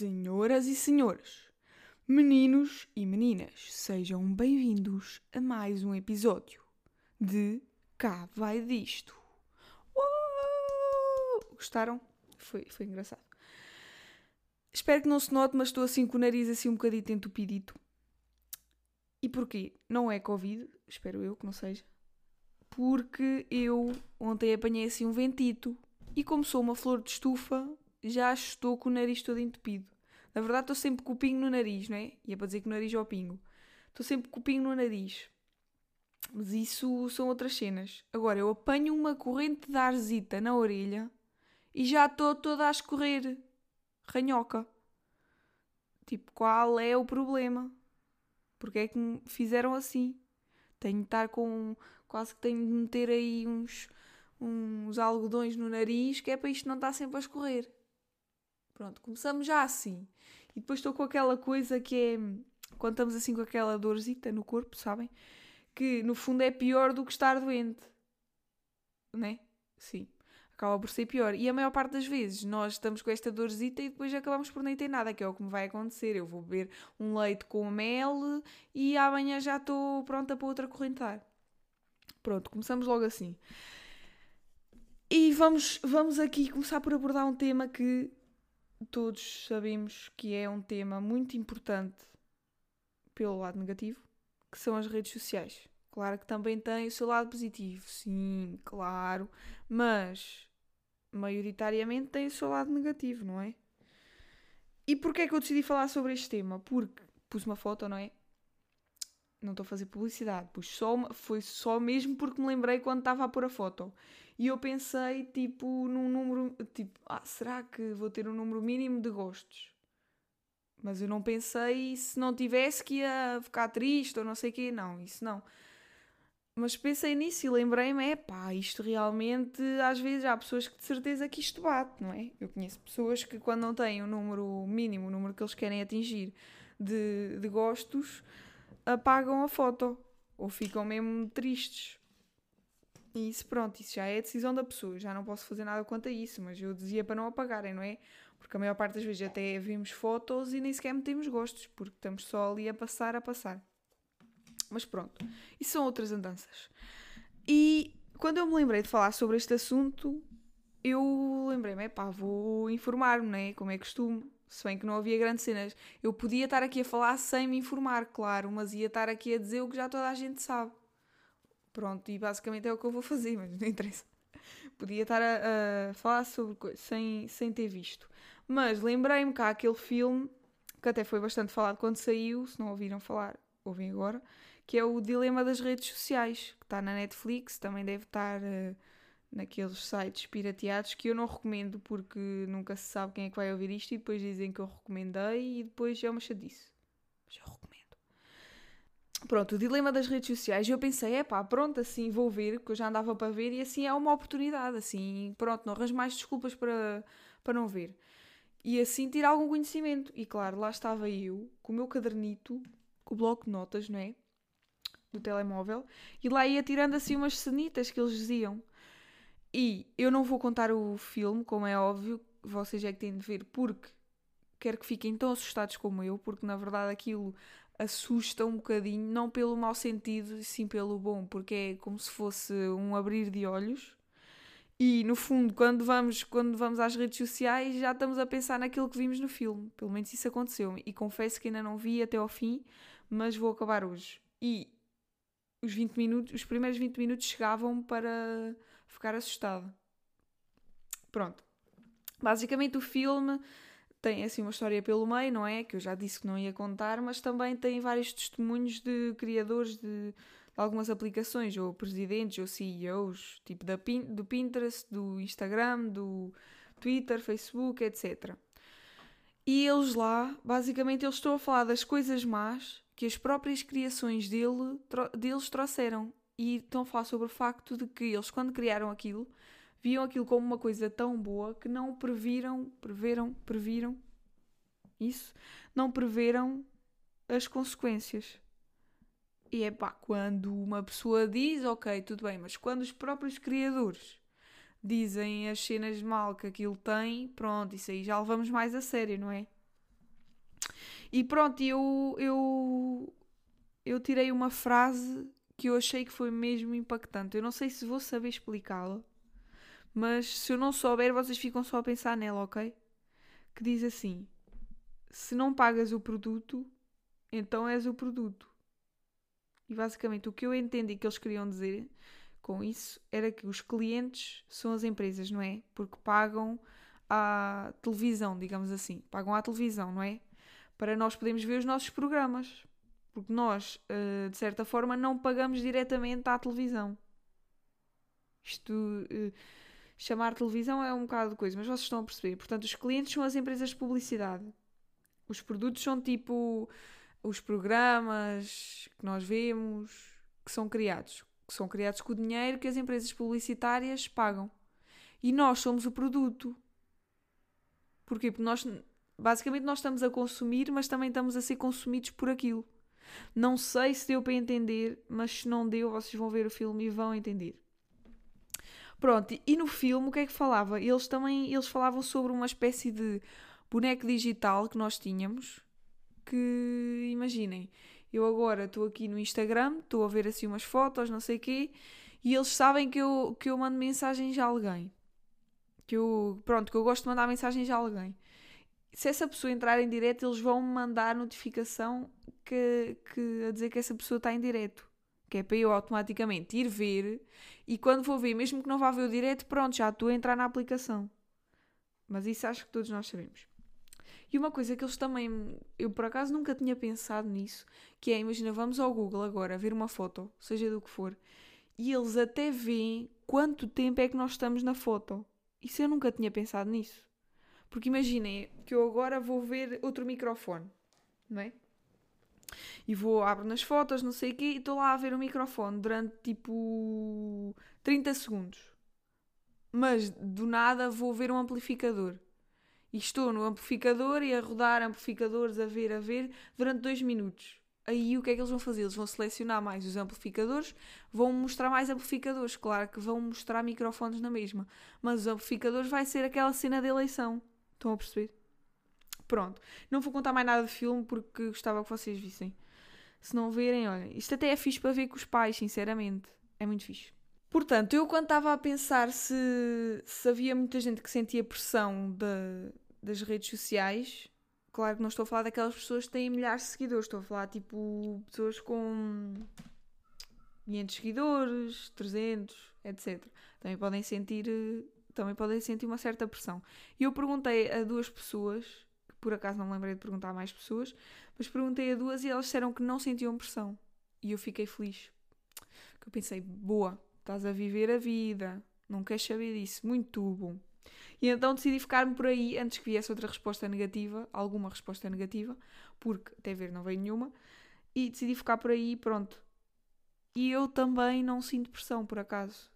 Senhoras e senhores, meninos e meninas, sejam bem-vindos a mais um episódio de Cá Vai Disto. Uou! Gostaram? Foi, foi engraçado. Espero que não se note, mas estou assim com o nariz assim um bocadito entupidito. E porquê? Não é Covid, espero eu que não seja. Porque eu ontem apanhei assim um ventito. E como sou uma flor de estufa, já estou com o nariz todo entupido. Na verdade, estou sempre com o pingo no nariz, não é? E é para dizer que o nariz é o pingo. Estou sempre com o pingo no nariz. Mas isso são outras cenas. Agora, eu apanho uma corrente de arzita na orelha e já estou toda a escorrer. Ranhoca. Tipo, qual é o problema? Porque é que me fizeram assim? Tenho de estar com. Quase que tenho de meter aí uns, uns algodões no nariz, que é para isto não estar sempre a escorrer. Pronto, começamos já assim. E depois estou com aquela coisa que é. Quando estamos assim com aquela dorzita no corpo, sabem? Que no fundo é pior do que estar doente. Né? Sim. Acaba por ser pior. E a maior parte das vezes nós estamos com esta dorzita e depois acabamos por nem ter nada, que é o que me vai acontecer. Eu vou beber um leite com mel e amanhã já estou pronta para outra correntar. Pronto, começamos logo assim. E vamos, vamos aqui começar por abordar um tema que todos sabemos que é um tema muito importante pelo lado negativo, que são as redes sociais. Claro que também tem o seu lado positivo, sim, claro, mas maioritariamente tem o seu lado negativo, não é? E porquê é que eu decidi falar sobre este tema? Porque pus uma foto, não é? Não estou a fazer publicidade, pus só uma, foi só mesmo porque me lembrei quando estava a pôr a foto. E eu pensei, tipo, num número. Tipo, ah, será que vou ter um número mínimo de gostos? Mas eu não pensei se não tivesse que ia ficar triste ou não sei o quê. Não, isso não. Mas pensei nisso e lembrei-me, é pá, isto realmente, às vezes há pessoas que de certeza que isto bate, não é? Eu conheço pessoas que quando não têm o número mínimo, o número que eles querem atingir de, de gostos, apagam a foto ou ficam mesmo tristes. E isso, pronto, isso já é decisão da pessoa. Já não posso fazer nada quanto a isso, mas eu dizia para não apagarem, não é? Porque a maior parte das vezes até vimos fotos e nem sequer metemos gostos, porque estamos só ali a passar, a passar. Mas pronto, isso são outras andanças. E quando eu me lembrei de falar sobre este assunto, eu lembrei-me, pá, vou informar-me, né? Como é costume. Se bem que não havia grandes cenas. Eu podia estar aqui a falar sem me informar, claro, mas ia estar aqui a dizer o que já toda a gente sabe. Pronto, e basicamente é o que eu vou fazer, mas não interessa. Podia estar a, a falar sobre coisas sem, sem ter visto. Mas lembrei-me que há aquele filme, que até foi bastante falado quando saiu, se não ouviram falar, ouvem agora, que é o Dilema das Redes Sociais, que está na Netflix, também deve estar uh, naqueles sites pirateados que eu não recomendo porque nunca se sabe quem é que vai ouvir isto e depois dizem que eu recomendei e depois é uma chadice. Mas eu recomendo. Pronto, o dilema das redes sociais. Eu pensei, é pá, pronto, assim vou ver, que eu já andava para ver e assim é uma oportunidade. Assim, pronto, não arranjo mais desculpas para, para não ver. E assim tirar algum conhecimento. E claro, lá estava eu, com o meu cadernito, com o bloco de notas, não é? Do telemóvel, e lá ia tirando assim umas cenitas que eles diziam. E eu não vou contar o filme, como é óbvio, vocês é que têm de ver, porque quero que fiquem tão assustados como eu, porque na verdade aquilo assusta um bocadinho, não pelo mau sentido, sim pelo bom, porque é como se fosse um abrir de olhos. E no fundo, quando vamos, quando vamos às redes sociais, já estamos a pensar naquilo que vimos no filme. Pelo menos isso aconteceu. E confesso que ainda não vi até ao fim, mas vou acabar hoje. E os 20 minutos, os primeiros 20 minutos chegavam para ficar assustada. Pronto. Basicamente o filme tem assim uma história pelo meio, não é? Que eu já disse que não ia contar, mas também tem vários testemunhos de criadores de, de algumas aplicações, ou presidentes, ou CEOs, tipo da do Pinterest, do Instagram, do Twitter, Facebook, etc. E eles lá, basicamente, eles estão a falar das coisas más que as próprias criações dele, deles trouxeram. E estão a falar sobre o facto de que eles, quando criaram aquilo, viam aquilo como uma coisa tão boa que não previram, preveram, previram isso, não preveram as consequências. E é pá, quando uma pessoa diz, ok, tudo bem, mas quando os próprios criadores dizem as cenas de mal que aquilo tem, pronto, isso aí já levamos mais a sério, não é? E pronto, eu, eu, eu tirei uma frase que eu achei que foi mesmo impactante. Eu não sei se vou saber explicá-la, mas se eu não souber, vocês ficam só a pensar nela, ok? Que diz assim: se não pagas o produto, então és o produto. E basicamente o que eu entendi que eles queriam dizer com isso era que os clientes são as empresas, não é? Porque pagam à televisão, digamos assim. Pagam à televisão, não é? Para nós podermos ver os nossos programas. Porque nós, eh, de certa forma, não pagamos diretamente à televisão. Isto. Chamar televisão é um bocado de coisa, mas vocês estão a perceber. Portanto, os clientes são as empresas de publicidade. Os produtos são tipo os programas que nós vemos que são criados, que são criados com o dinheiro que as empresas publicitárias pagam. E nós somos o produto. Porquê? Porque nós, basicamente, nós estamos a consumir, mas também estamos a ser consumidos por aquilo. Não sei se deu para entender, mas se não deu, vocês vão ver o filme e vão entender. Pronto, e no filme o que é que falava? Eles também eles falavam sobre uma espécie de boneco digital que nós tínhamos. Que imaginem, eu agora estou aqui no Instagram, estou a ver assim umas fotos, não sei o quê, e eles sabem que eu, que eu mando mensagens a alguém. Que eu, pronto, que eu gosto de mandar mensagens a alguém. Se essa pessoa entrar em direto, eles vão me mandar notificação que, que, a dizer que essa pessoa está em direto que é para eu automaticamente ir ver e quando vou ver, mesmo que não vá ver o direto, pronto, já estou a entrar na aplicação. Mas isso acho que todos nós sabemos. E uma coisa que eles também, eu por acaso nunca tinha pensado nisso, que é, imagina, vamos ao Google agora ver uma foto, seja do que for, e eles até veem quanto tempo é que nós estamos na foto. Isso eu nunca tinha pensado nisso. Porque imaginem que eu agora vou ver outro microfone, não é? E vou, abro nas fotos, não sei o quê, e estou lá a ver o microfone durante tipo 30 segundos. Mas do nada vou ver um amplificador. E estou no amplificador e a rodar amplificadores, a ver, a ver, durante 2 minutos. Aí o que é que eles vão fazer? Eles vão selecionar mais os amplificadores, vão mostrar mais amplificadores. Claro que vão mostrar microfones na mesma. Mas os amplificadores vai ser aquela cena de eleição. Estão a perceber? Pronto. Não vou contar mais nada de filme porque gostava que vocês vissem. Se não verem, olha, isto até é fixe para ver com os pais, sinceramente. É muito fixe. Portanto, eu quando estava a pensar se, se havia muita gente que sentia pressão de, das redes sociais, claro que não estou a falar daquelas pessoas que têm milhares de seguidores, estou a falar tipo pessoas com 500 seguidores, 300, etc. Também podem sentir, também podem sentir uma certa pressão. E eu perguntei a duas pessoas por acaso não me lembrei de perguntar a mais pessoas, mas perguntei a duas e elas disseram que não sentiam pressão. E eu fiquei feliz. Que eu pensei, boa, estás a viver a vida, não queres saber disso, muito bom. E então decidi ficar-me por aí antes que viesse outra resposta negativa, alguma resposta negativa, porque até ver não veio nenhuma, e decidi ficar por aí pronto. E eu também não sinto pressão, por acaso.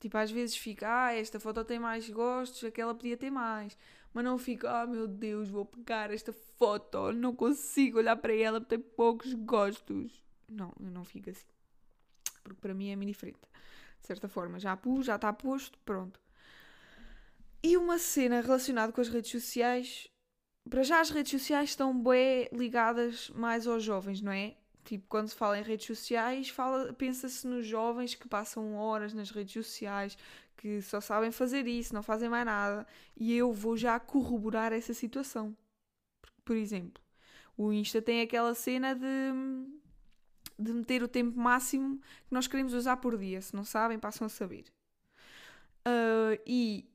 Tipo, às vezes fica, ah, esta foto tem mais gostos, aquela podia ter mais mas não fico, ah oh, meu Deus, vou pegar esta foto, não consigo olhar para ela tem poucos gostos. Não, eu não fico assim. Porque para mim é muito diferente. De certa forma, já pus, já está posto, pronto. E uma cena relacionada com as redes sociais. Para já as redes sociais estão bem ligadas mais aos jovens, não é? Tipo, quando se fala em redes sociais, fala, pensa-se nos jovens que passam horas nas redes sociais, que só sabem fazer isso, não fazem mais nada, e eu vou já corroborar essa situação. Por exemplo, o Insta tem aquela cena de, de meter o tempo máximo que nós queremos usar por dia. Se não sabem, passam a saber. Uh, e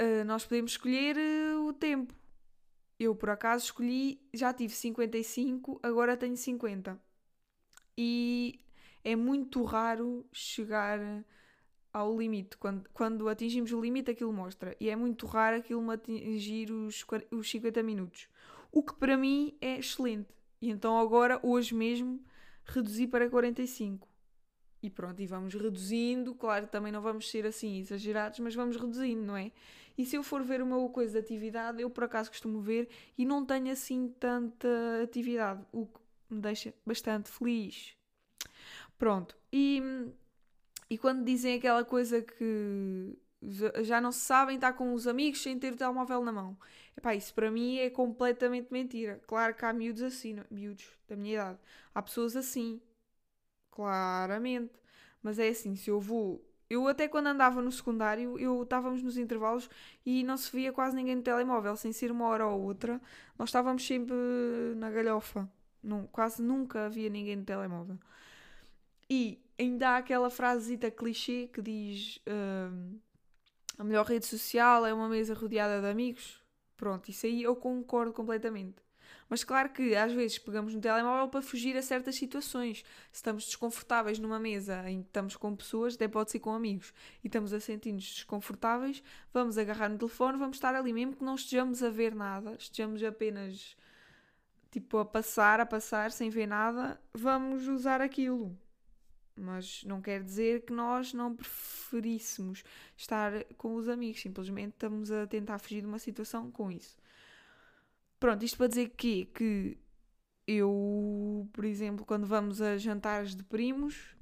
uh, nós podemos escolher uh, o tempo. Eu, por acaso, escolhi, já tive 55, agora tenho 50. E é muito raro chegar ao limite. Quando, quando atingimos o limite, aquilo mostra. E é muito raro aquilo atingir os, os 50 minutos. O que para mim é excelente. E então agora, hoje mesmo, reduzi para 45. E pronto, e vamos reduzindo. Claro, também não vamos ser assim exagerados, mas vamos reduzindo, não é? E se eu for ver uma coisa de atividade, eu por acaso costumo ver e não tenho assim tanta atividade, o que me deixa bastante feliz. Pronto, e e quando dizem aquela coisa que Já não se sabem estar com os amigos sem ter o telemóvel na mão. Epá, isso para mim é completamente mentira. Claro que há miúdos assim, miúdos da minha idade. Há pessoas assim. Claramente. Mas é assim, se eu vou. Eu até quando andava no secundário, eu estávamos nos intervalos e não se via quase ninguém no telemóvel, sem ser uma hora ou outra. Nós estávamos sempre na galhofa. Não, quase nunca havia ninguém no telemóvel. E ainda há aquela frasezita clichê que diz uh, a melhor rede social é uma mesa rodeada de amigos. Pronto, isso aí eu concordo completamente. Mas claro que às vezes pegamos no telemóvel para fugir a certas situações. Se estamos desconfortáveis numa mesa em que estamos com pessoas, até pode ser com amigos, e estamos a sentir-nos desconfortáveis, vamos agarrar no telefone, vamos estar ali, mesmo que não estejamos a ver nada, estejamos apenas tipo a passar, a passar, sem ver nada, vamos usar aquilo. Mas não quer dizer que nós não preferíssemos estar com os amigos, simplesmente estamos a tentar fugir de uma situação com isso. Pronto, isto para dizer que, que eu, por exemplo, quando vamos a jantares de primos,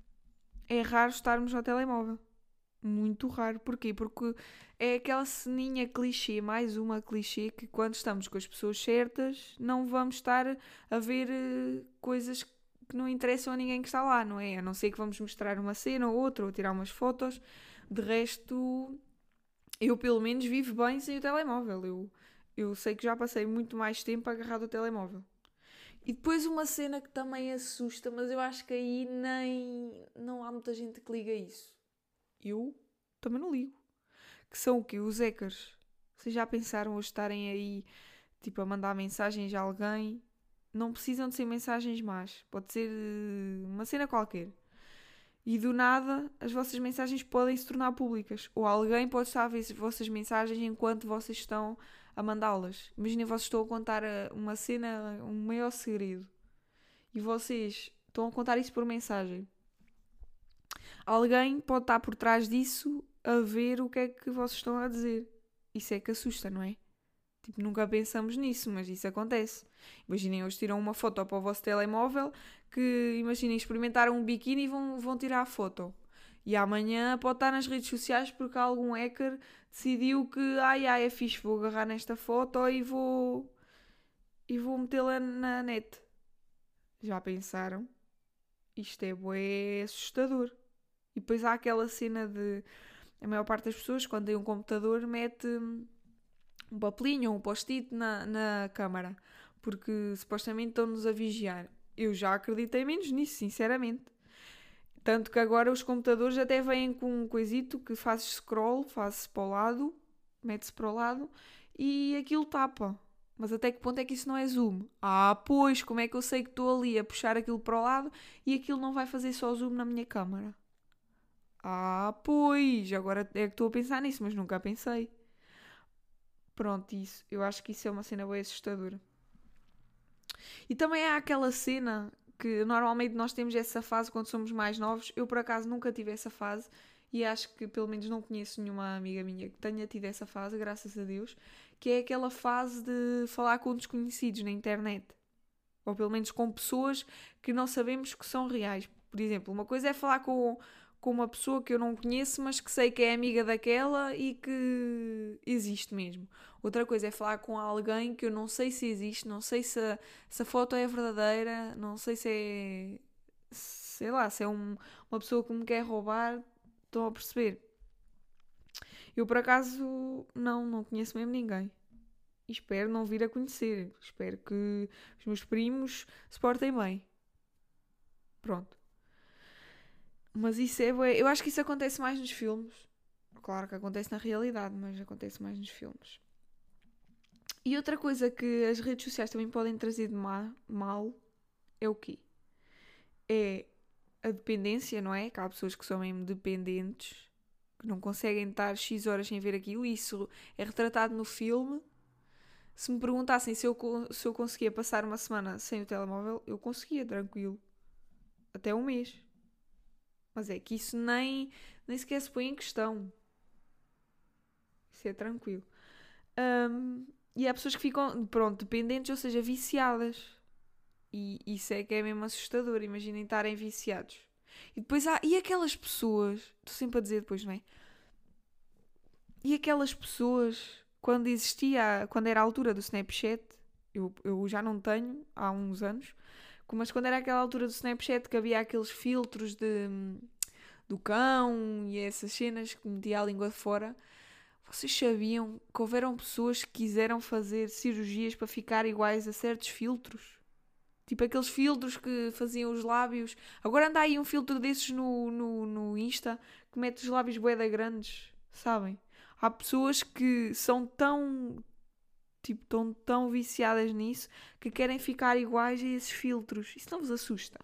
é raro estarmos ao telemóvel. Muito raro. Porquê? Porque é aquela ceninha clichê, mais uma clichê, que quando estamos com as pessoas certas, não vamos estar a ver uh, coisas que não interessam a ninguém que está lá, não é? A não ser que vamos mostrar uma cena ou outra, ou tirar umas fotos. De resto, eu pelo menos vivo bem sem o telemóvel. Eu, eu sei que já passei muito mais tempo agarrado ao telemóvel. E depois uma cena que também assusta, mas eu acho que aí nem não há muita gente que liga isso. Eu também não ligo. Que são o quê? Os hackers. Vocês já pensaram hoje estarem aí tipo a mandar mensagens a alguém não precisam de ser mensagens más. Pode ser eh, uma cena qualquer. E do nada as vossas mensagens podem se tornar públicas. Ou alguém pode estar a ver as vossas mensagens enquanto vocês estão a mandá-las. Imaginem vocês estão a contar eh, uma cena, um maior segredo. E vocês estão a contar isso por mensagem. Alguém pode estar por trás disso a ver o que é que vocês estão a dizer. Isso é que assusta, não é? Tipo, nunca pensamos nisso, mas isso acontece. Imaginem, hoje tiram uma foto para o vosso telemóvel que, imaginem, experimentaram um biquíni e vão, vão tirar a foto. E amanhã pode estar nas redes sociais porque algum hacker decidiu que, ai ai, é fixe, vou agarrar nesta foto e vou. e vou metê-la na net. Já pensaram? Isto é bué assustador. E depois há aquela cena de. A maior parte das pessoas, quando tem um computador, mete um papelinho ou um post-it na, na câmara, porque supostamente estão-nos a vigiar. Eu já acreditei menos nisso, sinceramente. Tanto que agora os computadores até vêm com um coisito que fazes scroll, fazes para o lado, metes para o lado e aquilo tapa. Mas até que ponto é que isso não é zoom? Ah, pois, como é que eu sei que estou ali a puxar aquilo para o lado e aquilo não vai fazer só zoom na minha câmara? Ah, pois, agora é que estou a pensar nisso, mas nunca pensei. Pronto, isso. Eu acho que isso é uma cena bem assustadora. E também há aquela cena que normalmente nós temos essa fase quando somos mais novos. Eu, por acaso, nunca tive essa fase e acho que pelo menos não conheço nenhuma amiga minha que tenha tido essa fase, graças a Deus, que é aquela fase de falar com desconhecidos na internet. Ou pelo menos com pessoas que não sabemos que são reais. Por exemplo, uma coisa é falar com com uma pessoa que eu não conheço, mas que sei que é amiga daquela e que existe mesmo. Outra coisa é falar com alguém que eu não sei se existe, não sei se a, se a foto é verdadeira, não sei se é. sei lá, se é um, uma pessoa que me quer roubar. Estão a perceber? Eu por acaso não, não conheço mesmo ninguém. E espero não vir a conhecer. Espero que os meus primos se portem bem. Pronto. Mas isso é. Eu acho que isso acontece mais nos filmes. Claro que acontece na realidade, mas acontece mais nos filmes. E outra coisa que as redes sociais também podem trazer de mal é o quê? É a dependência, não é? Que há pessoas que são mesmo dependentes, que não conseguem estar X horas sem ver aquilo, e isso é retratado no filme. Se me perguntassem se eu, se eu conseguia passar uma semana sem o telemóvel, eu conseguia, tranquilo. Até um mês. Mas é que isso nem, nem sequer se põe em questão. Isso é tranquilo. Um, e há pessoas que ficam, pronto, dependentes, ou seja, viciadas. E isso é que é mesmo assustador. Imaginem estarem viciados. E depois há. E aquelas pessoas. Estou sempre a dizer depois, não é? e aquelas pessoas, quando existia, quando era a altura do Snapchat, eu, eu já não tenho há uns anos, mas quando era aquela altura do Snapchat que havia aqueles filtros de, do cão e essas cenas que metia a língua de fora, vocês sabiam que houveram pessoas que quiseram fazer cirurgias para ficar iguais a certos filtros? Tipo aqueles filtros que faziam os lábios. Agora anda aí um filtro desses no, no, no Insta que mete os lábios boeda grandes, sabem? Há pessoas que são tão, tipo, tão, tão viciadas nisso que querem ficar iguais a esses filtros. Isso não vos assusta?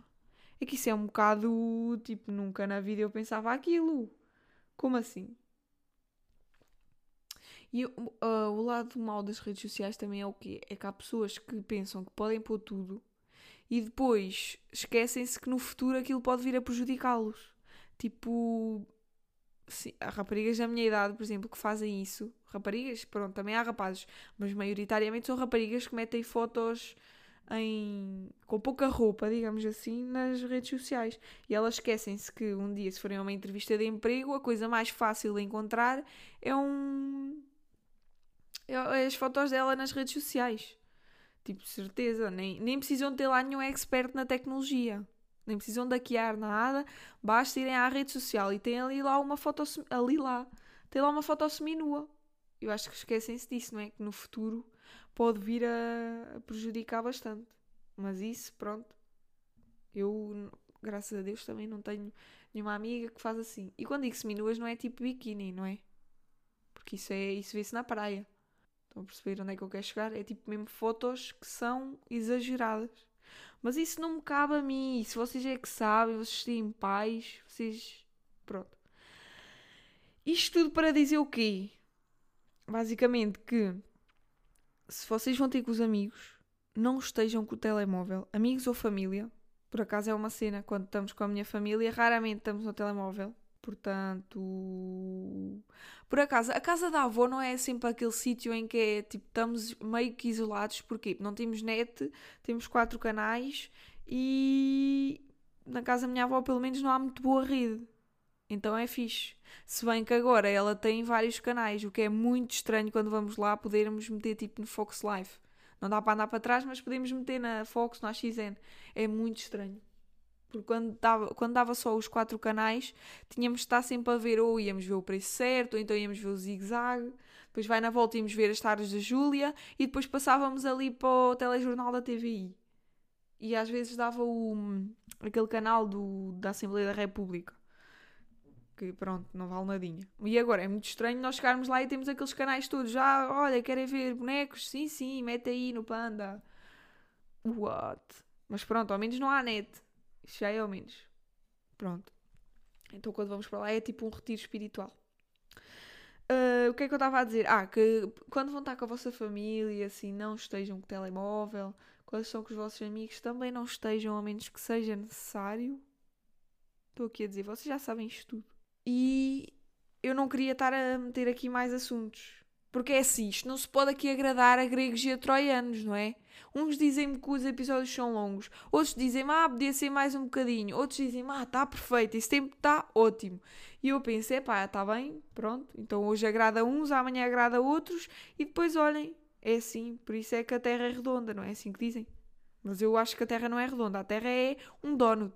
É que isso é um bocado, tipo, nunca na vida eu pensava aquilo. Como assim? E uh, o lado mau das redes sociais também é o quê? É que há pessoas que pensam que podem pôr tudo e depois esquecem-se que no futuro aquilo pode vir a prejudicá-los. Tipo, sim, há raparigas da minha idade, por exemplo, que fazem isso. Raparigas, pronto, também há rapazes, mas maioritariamente são raparigas que metem fotos em, com pouca roupa, digamos assim, nas redes sociais. E elas esquecem-se que um dia, se forem a uma entrevista de emprego, a coisa mais fácil de encontrar é um. É as fotos dela nas redes sociais. Tipo, certeza. Nem, nem precisam ter lá nenhum expert na tecnologia. Nem precisam daquear nada. Basta irem à rede social e tem ali lá uma foto. Ali lá. Tem lá uma foto seminua. Eu acho que esquecem-se disso, não é? Que no futuro pode vir a prejudicar bastante. Mas isso, pronto. Eu, graças a Deus, também não tenho nenhuma amiga que faz assim. E quando digo seminuas, não é tipo biquíni, não é? Porque isso, é, isso vê-se na praia. Estão a perceber onde é que eu quero chegar? É tipo mesmo fotos que são exageradas. Mas isso não me cabe a mim. Se vocês é que sabem, vocês têm paz, vocês. Pronto. Isto tudo para dizer o quê? Basicamente que se vocês vão ter com os amigos, não estejam com o telemóvel. Amigos ou família. Por acaso é uma cena, quando estamos com a minha família, raramente estamos no telemóvel. Portanto, por acaso, a casa da avó não é sempre aquele sítio em que é tipo, estamos meio que isolados, porque não temos net, temos quatro canais e na casa da minha avó pelo menos não há muito boa rede. Então é fixe. Se bem que agora ela tem vários canais, o que é muito estranho quando vamos lá podermos meter tipo no Fox Live. Não dá para andar para trás, mas podemos meter na Fox, na XN. É muito estranho. Porque quando dava, quando dava só os quatro canais, tínhamos de estar sempre a ver, ou íamos ver o preço certo, ou então íamos ver o zigue-zague, depois vai na volta íamos ver as tardes da Júlia, e depois passávamos ali para o telejornal da TVI. E às vezes dava o, aquele canal do, da Assembleia da República. Que pronto, não vale nadinha. E agora é muito estranho nós chegarmos lá e temos aqueles canais todos. Ah, olha, querem ver bonecos? Sim, sim, mete aí no Panda. What? Mas pronto, ao menos não há net. Isso já é ao menos. Pronto. Então quando vamos para lá é tipo um retiro espiritual. Uh, o que é que eu estava a dizer? Ah, que quando vão estar com a vossa família, assim, não estejam com telemóvel. Quando estão com os vossos amigos, também não estejam, a menos que seja necessário. Estou aqui a dizer, vocês já sabem isto tudo. E eu não queria estar a meter aqui mais assuntos. Porque é assim, isto não se pode aqui agradar a gregos e a troianos, não é? Uns dizem-me que os episódios são longos, outros dizem-me, ah, podia ser mais um bocadinho, outros dizem-me, ah, está perfeito, esse tempo está ótimo. E eu pensei, pá, está bem, pronto, então hoje agrada uns, amanhã agrada outros, e depois olhem, é assim, por isso é que a Terra é redonda, não é assim que dizem? Mas eu acho que a Terra não é redonda, a Terra é um donut.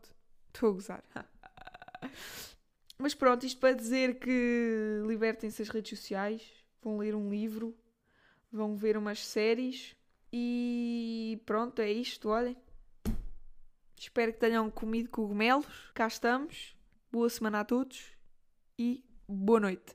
Estou a gozar. Mas pronto, isto para dizer que libertem-se as redes sociais, vão ler um livro, vão ver umas séries e pronto, é isto, olhem. Espero que tenham comido cogumelos. Cá estamos. Boa semana a todos e boa noite.